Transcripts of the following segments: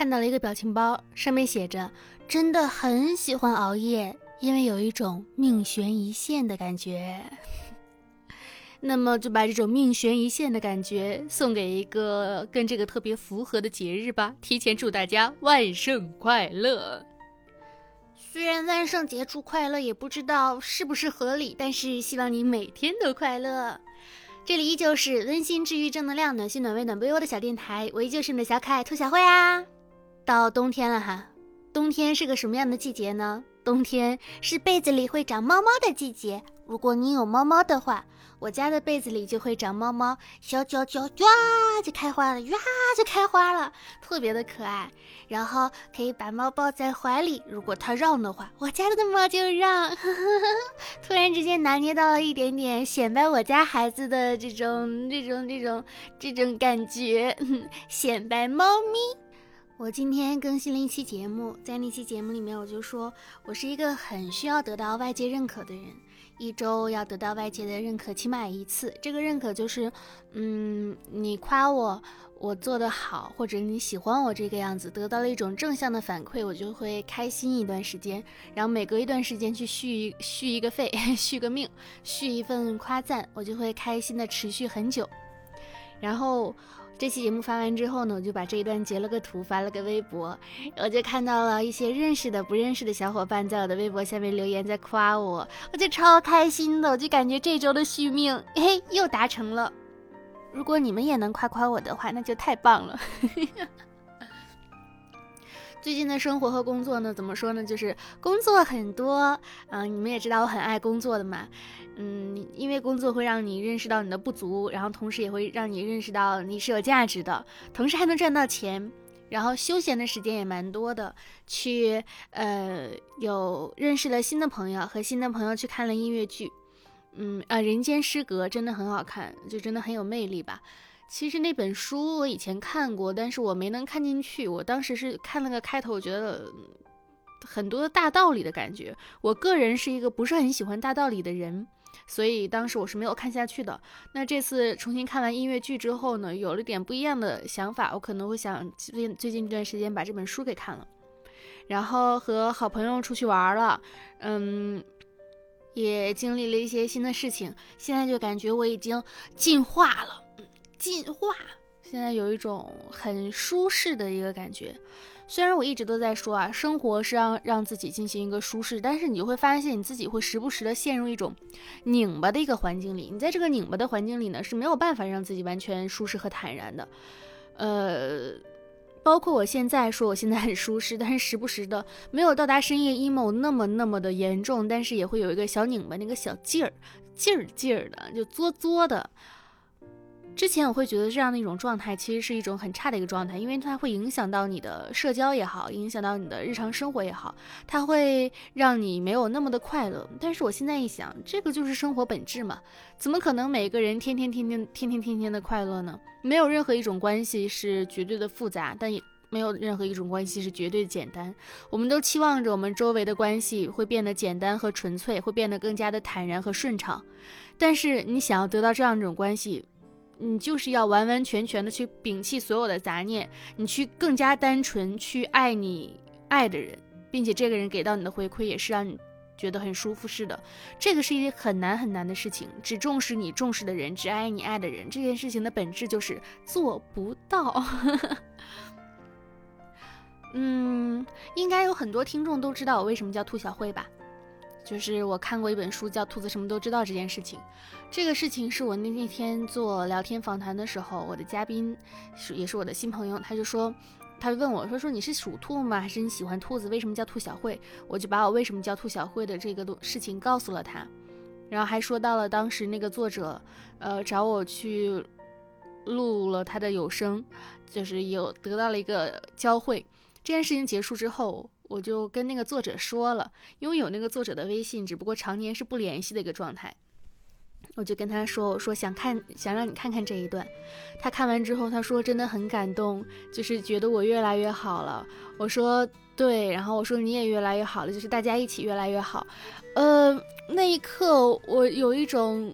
看到了一个表情包，上面写着“真的很喜欢熬夜，因为有一种命悬一线的感觉”。那么就把这种命悬一线的感觉送给一个跟这个特别符合的节日吧。提前祝大家万圣快乐！虽然万圣节祝快乐也不知道是不是合理，但是希望你每天都快乐。这里依旧是温馨治愈、正能量、暖心暖胃暖被窝的小电台，我依旧是你的小可爱兔小慧啊。到冬天了哈，冬天是个什么样的季节呢？冬天是被子里会长猫猫的季节。如果你有猫猫的话。我家的被子里就会长猫猫，小脚脚呀就开花了，呀就开花了，特别的可爱。然后可以把猫抱在怀里，如果它让的话，我家的猫就让。呵呵呵突然之间拿捏到了一点点显摆我家孩子的这种这种这种这种感觉，显摆猫咪。我今天更新了一期节目，在那期节目里面我就说我是一个很需要得到外界认可的人。一周要得到外界的认可起码一次，这个认可就是，嗯，你夸我我做得好，或者你喜欢我这个样子，得到了一种正向的反馈，我就会开心一段时间，然后每隔一段时间去续一续一个肺，续个命，续一份夸赞，我就会开心的持续很久，然后。这期节目发完之后呢，我就把这一段截了个图，发了个微博，我就看到了一些认识的、不认识的小伙伴在我的微博下面留言，在夸我，我就超开心的，我就感觉这周的续命，嘿，又达成了。如果你们也能夸夸我的话，那就太棒了。最近的生活和工作呢，怎么说呢？就是工作很多，嗯，你们也知道我很爱工作的嘛。嗯，因为工作会让你认识到你的不足，然后同时也会让你认识到你是有价值的，同时还能赚到钱，然后休闲的时间也蛮多的，去呃有认识了新的朋友，和新的朋友去看了音乐剧，嗯啊，人间失格真的很好看，就真的很有魅力吧。其实那本书我以前看过，但是我没能看进去，我当时是看了个开头，我觉得很多大道理的感觉。我个人是一个不是很喜欢大道理的人。所以当时我是没有看下去的。那这次重新看完音乐剧之后呢，有了点不一样的想法，我可能会想最最近这段时间把这本书给看了，然后和好朋友出去玩了，嗯，也经历了一些新的事情。现在就感觉我已经进化了，进化，现在有一种很舒适的一个感觉。虽然我一直都在说啊，生活是让让自己进行一个舒适，但是你就会发现你自己会时不时的陷入一种拧巴的一个环境里。你在这个拧巴的环境里呢，是没有办法让自己完全舒适和坦然的。呃，包括我现在说我现在很舒适，但是时不时的没有到达深夜 emo 那么那么的严重，但是也会有一个小拧巴那个小劲儿，劲儿劲儿的，就作作的。之前我会觉得这样的一种状态其实是一种很差的一个状态，因为它会影响到你的社交也好，影响到你的日常生活也好，它会让你没有那么的快乐。但是我现在一想，这个就是生活本质嘛，怎么可能每个人天天天天天天天天的快乐呢？没有任何一种关系是绝对的复杂，但也没有任何一种关系是绝对的简单。我们都期望着我们周围的关系会变得简单和纯粹，会变得更加的坦然和顺畅。但是你想要得到这样一种关系，你就是要完完全全的去摒弃所有的杂念，你去更加单纯去爱你爱的人，并且这个人给到你的回馈也是让你觉得很舒服似的。这个是一件很难很难的事情，只重视你重视的人，只爱你爱的人，这件事情的本质就是做不到。嗯，应该有很多听众都知道我为什么叫兔小慧吧？就是我看过一本书叫《兔子什么都知道》这件事情，这个事情是我那那天做聊天访谈的时候，我的嘉宾是也是我的新朋友，他就说，他问我说说你是属兔吗？还是你喜欢兔子？为什么叫兔小慧？我就把我为什么叫兔小慧的这个事情告诉了他，然后还说到了当时那个作者，呃，找我去录了他的有声，就是有得到了一个交汇。这件事情结束之后。我就跟那个作者说了，因为有那个作者的微信，只不过常年是不联系的一个状态。我就跟他说：“我说想看，想让你看看这一段。”他看完之后，他说真的很感动，就是觉得我越来越好了。我说对，然后我说你也越来越好了，就是大家一起越来越好。呃，那一刻我有一种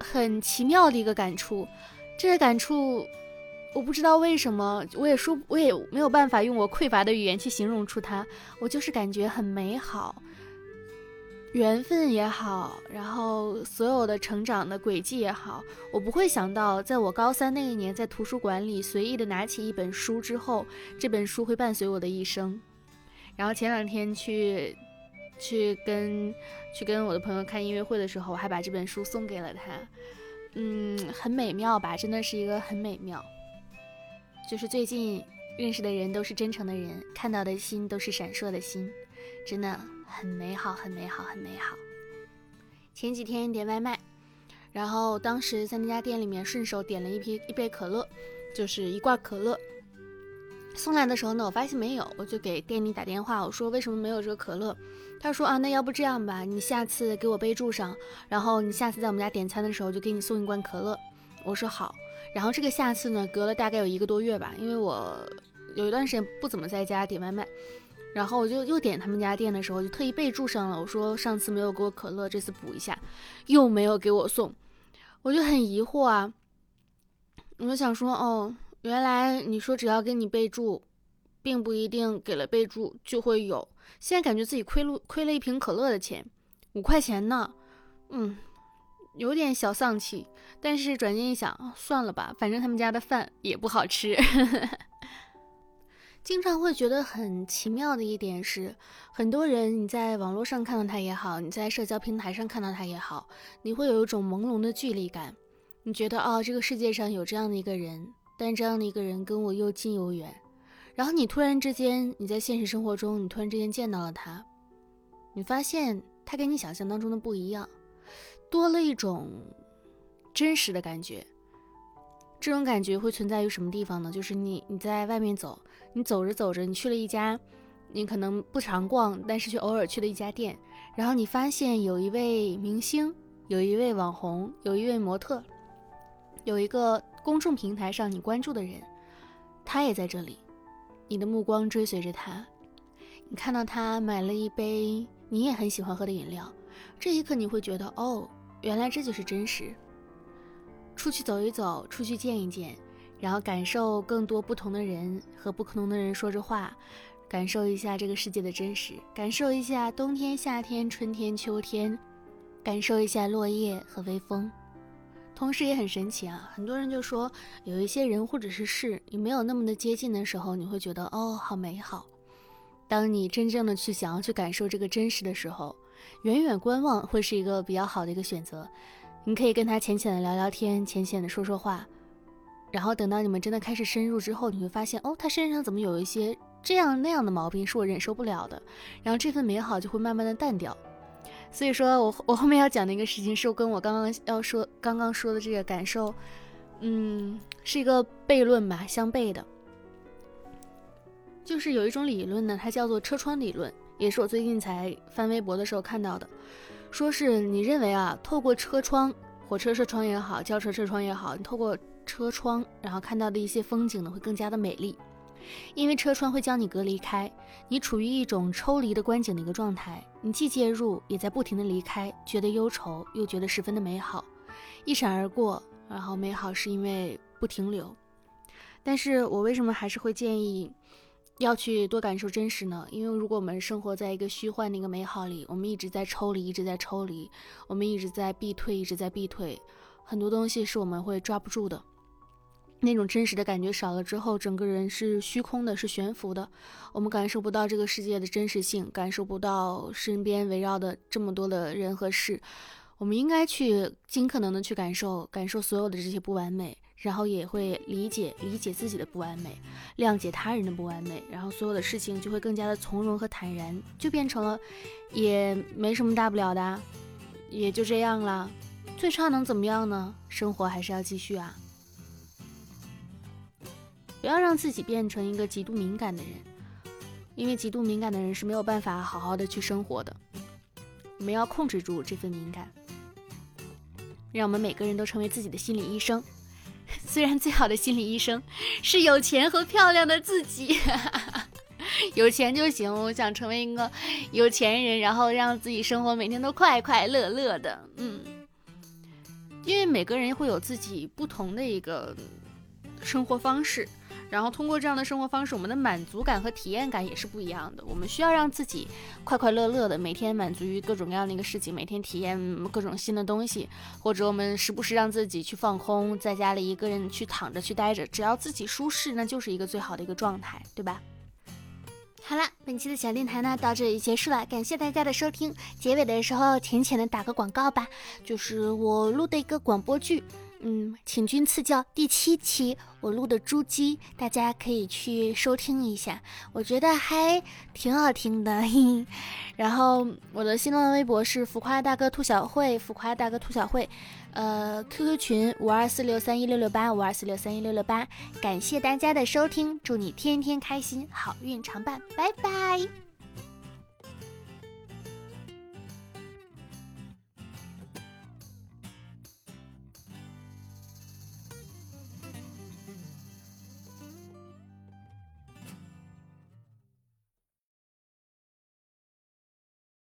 很奇妙的一个感触，这个感触我不知道为什么，我也说我也没有办法用我匮乏的语言去形容出它，我就是感觉很美好。缘分也好，然后所有的成长的轨迹也好，我不会想到，在我高三那一年，在图书馆里随意的拿起一本书之后，这本书会伴随我的一生。然后前两天去，去跟去跟我的朋友看音乐会的时候，我还把这本书送给了他。嗯，很美妙吧？真的是一个很美妙。就是最近认识的人都是真诚的人，看到的心都是闪烁的心，真的。很美好，很美好，很美好。前几天点外卖，然后当时在那家店里面顺手点了一瓶一杯可乐，就是一罐可乐。送来的时候呢，我发现没有，我就给店里打电话，我说为什么没有这个可乐？他说啊，那要不这样吧，你下次给我备注上，然后你下次在我们家点餐的时候就给你送一罐可乐。我说好。然后这个下次呢，隔了大概有一个多月吧，因为我有一段时间不怎么在家点外卖。然后我就又点他们家店的时候，就特意备注上了。我说上次没有给我可乐，这次补一下，又没有给我送，我就很疑惑啊。我就想说，哦，原来你说只要给你备注，并不一定给了备注就会有。现在感觉自己亏了亏了一瓶可乐的钱，五块钱呢，嗯，有点小丧气。但是转念一想，算了吧，反正他们家的饭也不好吃。经常会觉得很奇妙的一点是，很多人你在网络上看到他也好，你在社交平台上看到他也好，你会有一种朦胧的距离感。你觉得哦，这个世界上有这样的一个人，但这样的一个人跟我又近又远。然后你突然之间，你在现实生活中，你突然之间见到了他，你发现他跟你想象当中的不一样，多了一种真实的感觉。这种感觉会存在于什么地方呢？就是你你在外面走，你走着走着，你去了一家你可能不常逛，但是却偶尔去的一家店，然后你发现有一位明星，有一位网红，有一位模特，有一个公众平台上你关注的人，他也在这里，你的目光追随着他，你看到他买了一杯你也很喜欢喝的饮料，这一刻你会觉得哦，原来这就是真实。出去走一走，出去见一见，然后感受更多不同的人和不同的人说着话，感受一下这个世界的真实，感受一下冬天、夏天、春天、秋天，感受一下落叶和微风。同时也很神奇啊，很多人就说有一些人或者是事，你没有那么的接近的时候，你会觉得哦，好美好。当你真正的去想要去感受这个真实的时候，远远观望会是一个比较好的一个选择。你可以跟他浅浅的聊聊天，浅浅的说说话，然后等到你们真的开始深入之后，你会发现，哦，他身上怎么有一些这样那样的毛病是我忍受不了的，然后这份美好就会慢慢的淡掉。所以说我我后面要讲的一个事情，是跟我刚刚要说刚刚说的这个感受，嗯，是一个悖论吧，相悖的。就是有一种理论呢，它叫做车窗理论，也是我最近才翻微博的时候看到的。说是你认为啊，透过车窗，火车车窗也好，轿车车窗也好，你透过车窗，然后看到的一些风景呢，会更加的美丽，因为车窗会将你隔离开，你处于一种抽离的观景的一个状态，你既介入，也在不停的离开，觉得忧愁，又觉得十分的美好，一闪而过，然后美好是因为不停留，但是我为什么还是会建议？要去多感受真实呢，因为如果我们生活在一个虚幻的一个美好里，我们一直在抽离，一直在抽离，我们一直在避退，一直在避退，很多东西是我们会抓不住的。那种真实的感觉少了之后，整个人是虚空的，是悬浮的，我们感受不到这个世界的真实性，感受不到身边围绕的这么多的人和事。我们应该去尽可能的去感受，感受所有的这些不完美。然后也会理解理解自己的不完美，谅解他人的不完美，然后所有的事情就会更加的从容和坦然，就变成了也没什么大不了的，也就这样了，最差能怎么样呢？生活还是要继续啊！不要让自己变成一个极度敏感的人，因为极度敏感的人是没有办法好好的去生活的。我们要控制住这份敏感，让我们每个人都成为自己的心理医生。虽然最好的心理医生是有钱和漂亮的自己，有钱就行。我想成为一个有钱人，然后让自己生活每天都快快乐乐的。嗯，因为每个人会有自己不同的一个生活方式。然后通过这样的生活方式，我们的满足感和体验感也是不一样的。我们需要让自己快快乐乐的，每天满足于各种各样的一个事情，每天体验各种新的东西，或者我们时不时让自己去放空，在家里一个人去躺着去待着，只要自己舒适，那就是一个最好的一个状态，对吧？好了，本期的小电台呢到这里结束了，感谢大家的收听。结尾的时候浅浅的打个广告吧，就是我录的一个广播剧。嗯，请君赐教第七期我录的猪鸡，大家可以去收听一下，我觉得还挺好听的。然后我的新浪微博是浮夸大哥兔小慧，浮夸大哥兔小慧，呃，QQ 群五二四六三一六六八五二四六三一六六八，感谢大家的收听，祝你天天开心，好运常伴，拜拜。